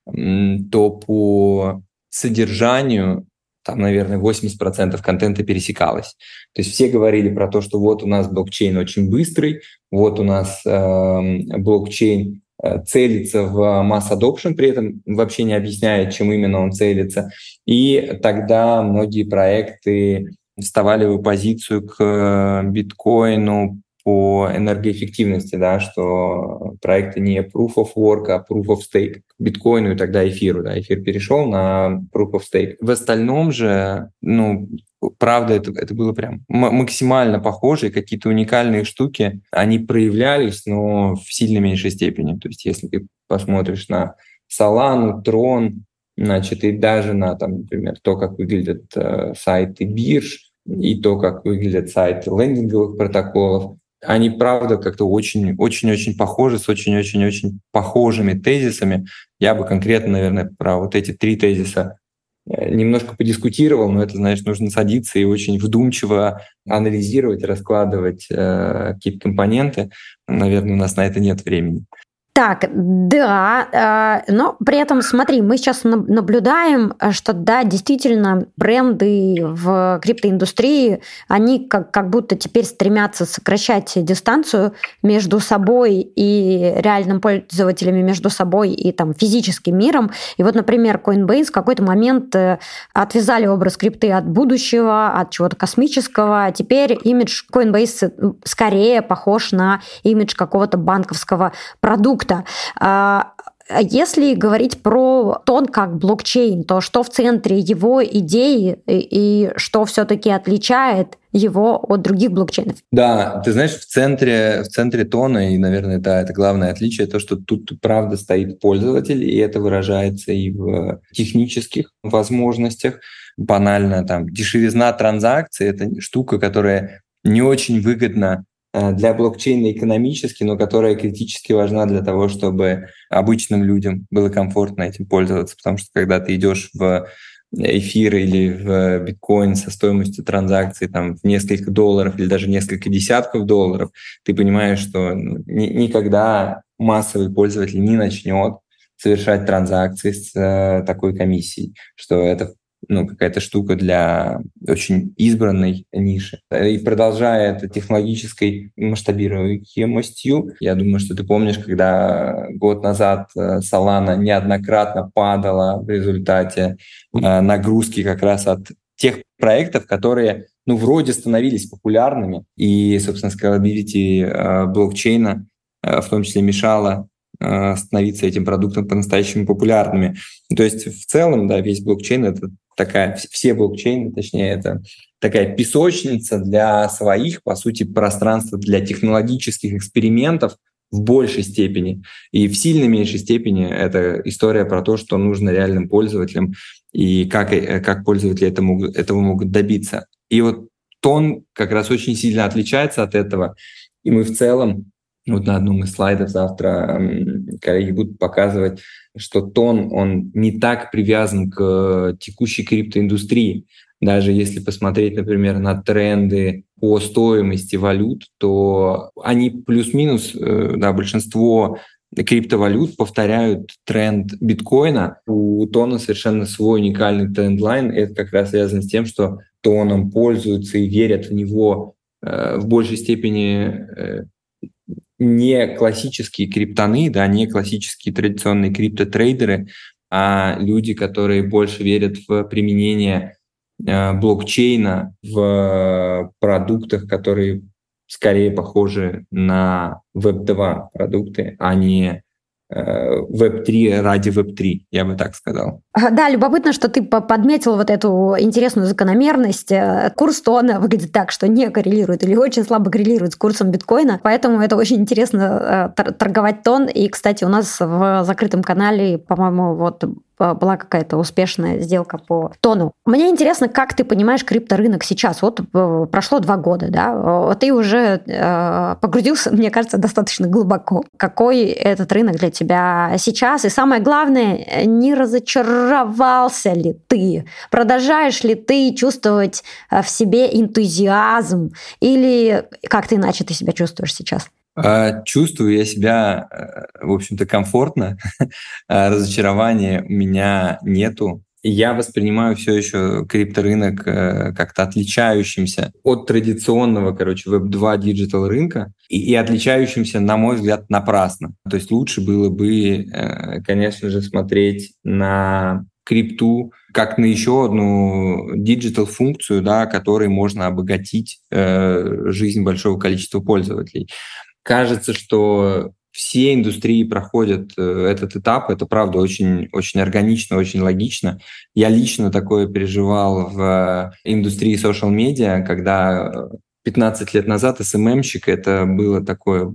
то по содержанию там, наверное, 80% контента пересекалось. То есть все говорили про то, что вот у нас блокчейн очень быстрый, вот у нас э, блокчейн целится в масс adoption, при этом вообще не объясняет, чем именно он целится. И тогда многие проекты вставали в оппозицию к э, биткоину, по энергоэффективности, да, что проекты не proof of work, а proof of stake к биткоину и тогда эфиру. Да, эфир перешел на proof of stake. В остальном же, ну, правда, это, это было прям максимально похоже, какие-то уникальные штуки, они проявлялись, но в сильно меньшей степени. То есть если ты посмотришь на Solana, Tron, значит, и даже на, там, например, то, как выглядят э, сайты бирж, и то, как выглядят сайты лендинговых протоколов, они, правда, как-то очень-очень-очень похожи, с очень-очень-очень похожими тезисами. Я бы конкретно, наверное, про вот эти три тезиса э, немножко подискутировал, но это, знаешь, нужно садиться и очень вдумчиво анализировать, раскладывать э, какие-то компоненты. Наверное, у нас на это нет времени. Так, да, э, но при этом, смотри, мы сейчас наблюдаем, что да, действительно, бренды в криптоиндустрии, они как, как будто теперь стремятся сокращать дистанцию между собой и реальным пользователями, между собой и там физическим миром. И вот, например, Coinbase в какой-то момент э, отвязали образ крипты от будущего, от чего-то космического. А теперь имидж Coinbase скорее похож на имидж какого-то банковского продукта, продукта. А, если говорить про тон как блокчейн, то что в центре его идеи и, что все-таки отличает его от других блокчейнов? Да, ты знаешь, в центре, в центре тона, и, наверное, да, это главное отличие, то, что тут правда стоит пользователь, и это выражается и в технических возможностях. Банально, там, дешевизна транзакций – это штука, которая не очень выгодна для блокчейна экономически, но которая критически важна для того, чтобы обычным людям было комфортно этим пользоваться. Потому что когда ты идешь в эфир или в биткоин со стоимостью транзакции там, в несколько долларов или даже несколько десятков долларов, ты понимаешь, что ну, ни, никогда массовый пользователь не начнет совершать транзакции с э, такой комиссией, что это ну, какая-то штука для очень избранной ниши. И продолжая это технологической масштабируемостью, я думаю, что ты помнишь, когда год назад э, Solana неоднократно падала в результате э, нагрузки как раз от тех проектов, которые ну, вроде становились популярными, и, собственно, scalability э, блокчейна в том числе мешала становиться этим продуктом по-настоящему популярными. То есть в целом, да, весь блокчейн — это такая, все блокчейны, точнее, это такая песочница для своих, по сути, пространства для технологических экспериментов в большей степени. И в сильно меньшей степени это история про то, что нужно реальным пользователям и как, э, как пользователи это могут, этого могут добиться. И вот тон как раз очень сильно отличается от этого. И мы в целом вот на одном из слайдов завтра коллеги будут показывать, что тон, он не так привязан к текущей криптоиндустрии. Даже если посмотреть, например, на тренды по стоимости валют, то они плюс-минус, э, да, большинство криптовалют повторяют тренд биткоина. У Тона совершенно свой уникальный трендлайн. Это как раз связано с тем, что Тоном пользуются и верят в него э, в большей степени э, не классические криптоны, да, не классические традиционные криптотрейдеры, а люди, которые больше верят в применение э, блокчейна в продуктах, которые скорее похожи на Web2 продукты, а не Web3 ради Web3, я бы так сказал. Да, любопытно, что ты подметил вот эту интересную закономерность. Э, курс тона выглядит так, что не коррелирует или очень слабо коррелирует с курсом биткоина, поэтому это очень интересно э, торговать тон. И, кстати, у нас в закрытом канале, по-моему, вот была какая-то успешная сделка по тону. Мне интересно, как ты понимаешь крипторынок сейчас? Вот э, прошло два года, да, ты уже э, погрузился, мне кажется, достаточно глубоко. Какой этот рынок для тебя сейчас? И самое главное, не разочаровался ли ты? Продолжаешь ли ты чувствовать э, в себе энтузиазм? Или как ты иначе ты себя чувствуешь сейчас? А, чувствую я себя, э, в общем-то, комфортно. А, разочарования у меня нету. я воспринимаю все еще крипторынок э, как-то отличающимся от традиционного, короче, Web2 digital рынка и, и отличающимся, на мой взгляд, напрасно. То есть лучше было бы, э, конечно же, смотреть на крипту как на еще одну digital-функцию, да, которой можно обогатить э, жизнь большого количества пользователей. Кажется, что все индустрии проходят э, этот этап. Это, правда, очень, очень органично, очень логично. Я лично такое переживал в индустрии social-медиа, когда 15 лет назад СММщик это было такое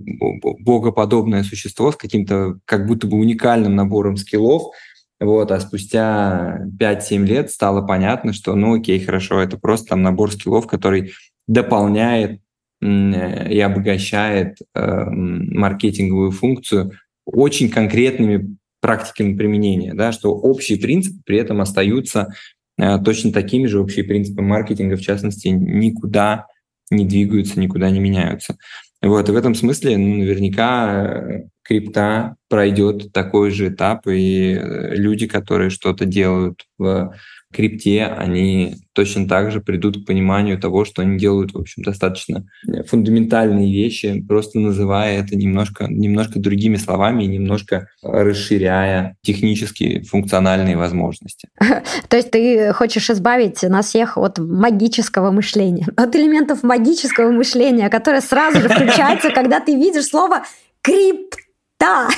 богоподобное существо с каким-то как будто бы уникальным набором скиллов, вот, а спустя 5-7 лет стало понятно, что, ну окей, хорошо, это просто там набор скиллов, который дополняет и обогащает э, маркетинговую функцию очень конкретными практиками применения, да, что общие принципы при этом остаются э, точно такими же, общие принципы маркетинга, в частности, никуда не двигаются, никуда не меняются. Вот, и в этом смысле ну, наверняка э, крипта пройдет такой же этап, и э, люди, которые что-то делают в крипте, они точно так же придут к пониманию того, что они делают, в общем, достаточно фундаментальные вещи, просто называя это немножко, немножко другими словами и немножко расширяя технические функциональные возможности. То есть ты хочешь избавить нас всех от магического мышления, от элементов магического мышления, которое сразу же включается, когда ты видишь слово крипта да,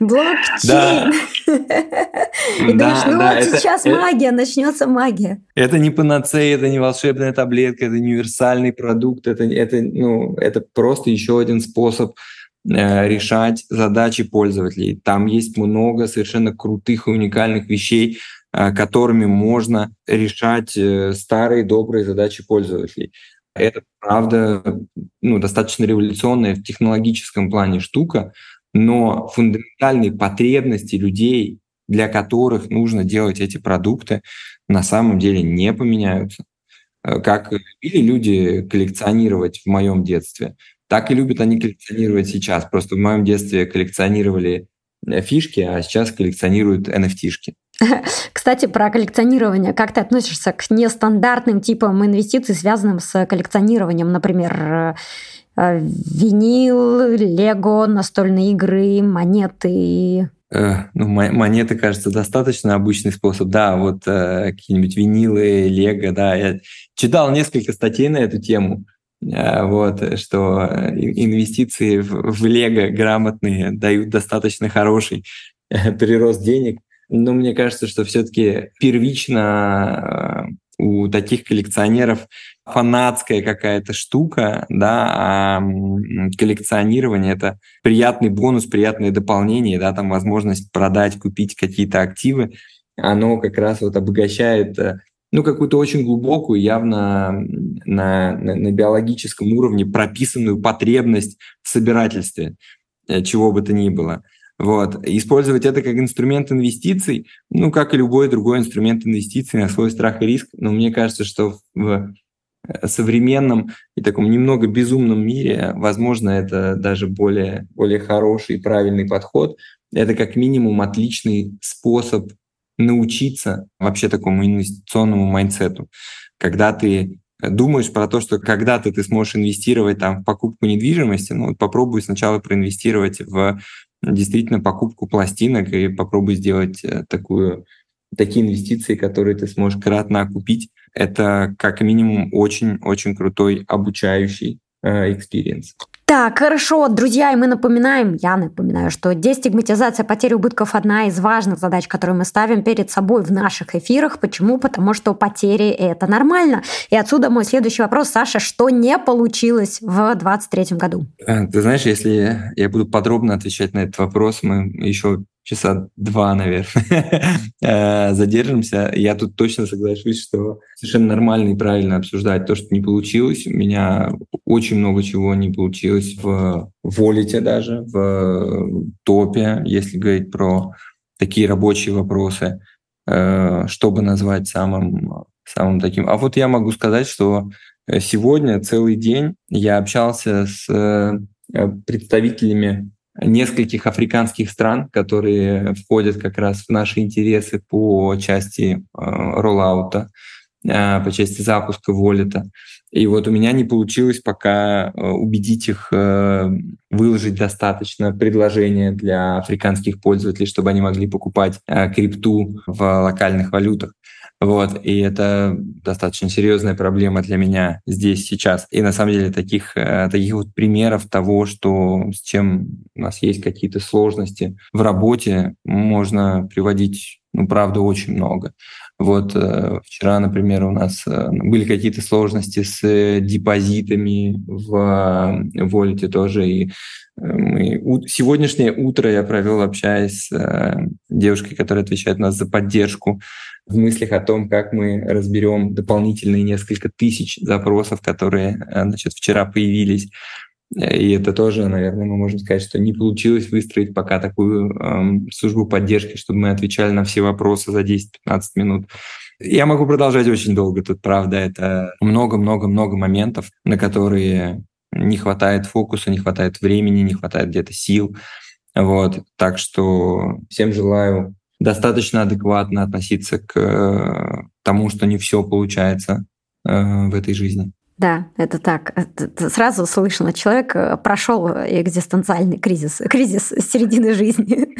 блокчейн. И думаешь, ну вот сейчас магия, начнется магия. Это не панацея, это не волшебная таблетка, это универсальный продукт, это, это, ну, это просто еще один способ э, решать задачи пользователей. Там есть много совершенно крутых и уникальных вещей, э, которыми можно решать э, старые добрые задачи пользователей. Это, правда, ну, достаточно революционная в технологическом плане штука, но фундаментальные потребности людей, для которых нужно делать эти продукты, на самом деле не поменяются. Э, как любили люди коллекционировать в моем детстве, так и любят они коллекционировать сейчас. Просто в моем детстве коллекционировали э, фишки, а сейчас коллекционируют NFT-шки. Кстати, про коллекционирование. Как ты относишься к нестандартным типам инвестиций, связанным с коллекционированием? Например, э, винил, лего, настольные игры, монеты. Э, ну, монеты, кажется, достаточно обычный способ. Да, вот э, какие-нибудь винилы, лего, да. Я читал несколько статей на эту тему, э, вот, что инвестиции в, в лего грамотные дают достаточно хороший прирост денег. Но мне кажется, что все-таки первично э, у таких коллекционеров фанатская какая-то штука, да, а коллекционирование — это приятный бонус, приятное дополнение, да, там возможность продать, купить какие-то активы, оно как раз вот обогащает э, ну, какую-то очень глубокую, явно на, на, на биологическом уровне прописанную потребность в собирательстве, э, чего бы то ни было. Вот. Использовать это как инструмент инвестиций, ну, как и любой другой инструмент инвестиций на свой страх и риск. Но мне кажется, что в э, современном и таком немного безумном мире, возможно, это даже более, более хороший и правильный подход. Это как минимум отличный способ научиться вообще такому инвестиционному mindset у. Когда ты думаешь про то, что когда-то ты сможешь инвестировать там, в покупку недвижимости, ну, попробуй сначала проинвестировать в действительно покупку пластинок и попробуй сделать э, такую, такие инвестиции, которые ты сможешь кратно окупить. Это как минимум очень-очень крутой обучающий experience. Так, хорошо, друзья, и мы напоминаем, я напоминаю, что дестигматизация потери убытков одна из важных задач, которую мы ставим перед собой в наших эфирах. Почему? Потому что потери – это нормально. И отсюда мой следующий вопрос, Саша, что не получилось в 2023 году? Э, ты знаешь, если я буду подробно отвечать на этот вопрос, мы еще часа два, наверное, э, задержимся. Я тут точно соглашусь, что совершенно нормально и правильно обсуждать то, что не получилось. У меня очень много чего не получилось в волите даже, в топе, если говорить про такие рабочие вопросы, э, чтобы назвать самым, самым таким. А вот я могу сказать, что сегодня целый день я общался с э, представителями нескольких африканских стран, которые входят как раз в наши интересы по части э, роллаута, э, по части запуска воллета. И вот у меня не получилось пока э, убедить их выложить достаточно предложения для африканских пользователей, чтобы они могли покупать крипту в локальных валютах. Вот, и это достаточно серьезная проблема для меня здесь сейчас. И на самом деле таких, таких вот примеров того, что с чем у нас есть какие-то сложности в работе, можно приводить, ну, правда, очень много. Вот э, вчера, например, у нас э, были какие-то сложности с э, депозитами в Волите тоже, и мы, сегодняшнее утро я провел, общаясь с девушкой, которая отвечает нас за поддержку, в мыслях о том, как мы разберем дополнительные несколько тысяч запросов, которые значит, вчера появились и это тоже, наверное, мы можем сказать, что не получилось выстроить пока такую эм, службу поддержки, чтобы мы отвечали на все вопросы за 10-15 минут. Я могу продолжать очень долго тут, правда. Это много-много-много моментов, на которые не хватает фокуса, не хватает времени, не хватает где-то сил. Вот. Так что всем желаю достаточно адекватно относиться к э, тому, что не все получается э, в этой жизни. Да, это так. Сразу слышно, человек э, прошел экзистенциальный кризис, кризис середины жизни.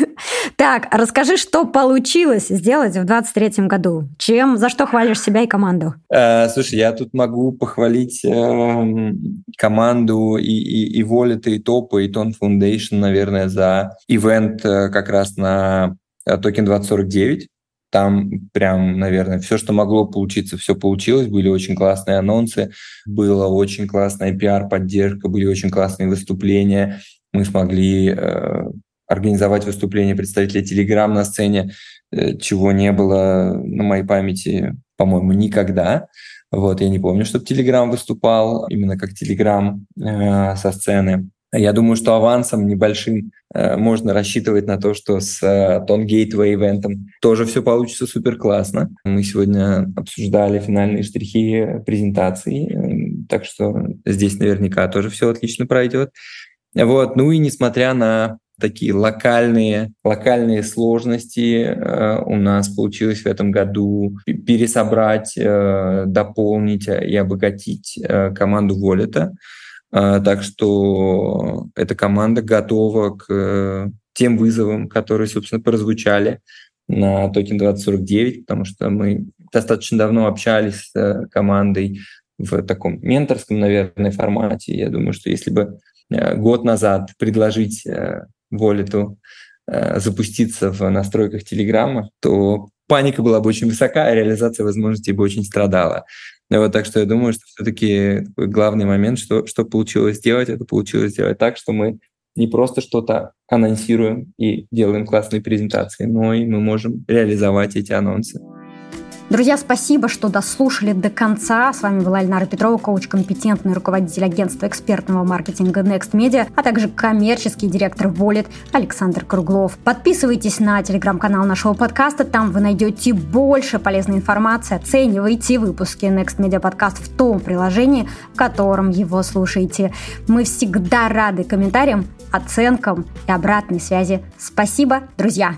Так, расскажи, что получилось сделать в 23 году? Чем, за что хвалишь себя и команду? Э, слушай, я тут могу похвалить э, команду и, и, и Wallet, и Топа, и Tone Foundation, наверное, за ивент э, как раз на токен 2049. Там прям, наверное, все, что могло получиться, все получилось. Были очень классные анонсы, была очень классная пиар-поддержка, были очень классные выступления. Мы смогли э, организовать выступление представителей Telegram на сцене, э, чего не было на моей памяти, по-моему, никогда. Вот, я не помню, чтобы Telegram выступал именно как Telegram э, со сцены. Я думаю, что авансом небольшим э, можно рассчитывать на то, что с э, Tone Gateway ивентом тоже все получится супер классно. Мы сегодня обсуждали финальные штрихи презентации, э, так что здесь наверняка тоже все отлично пройдет. Вот. Ну и несмотря на такие локальные, локальные сложности э, у нас получилось в этом году пересобрать, э, дополнить и обогатить э, команду Волета. А, так что эта команда готова к э, тем вызовам, которые, собственно, прозвучали на токен 2049, потому что мы достаточно давно общались с э, командой в таком менторском, наверное, формате. Я думаю, что если бы э, год назад предложить Волиту запуститься в настройках Телеграма, то паника была бы очень высока, а реализация возможностей бы очень страдала. Вот, так что я думаю, что все-таки главный момент, что, что получилось сделать, это получилось сделать так, что мы не просто что-то анонсируем и делаем классные презентации, но и мы можем реализовать эти анонсы. Друзья, спасибо, что дослушали до конца. С вами была Эльнара Петрова, коуч-компетентный руководитель агентства экспертного маркетинга Next Media, а также коммерческий директор Wallet Александр Круглов. Подписывайтесь на телеграм-канал нашего подкаста, там вы найдете больше полезной информации. Оценивайте выпуски Next Media подкаст в том приложении, в котором его слушаете. Мы всегда рады комментариям, оценкам и обратной связи. Спасибо, друзья!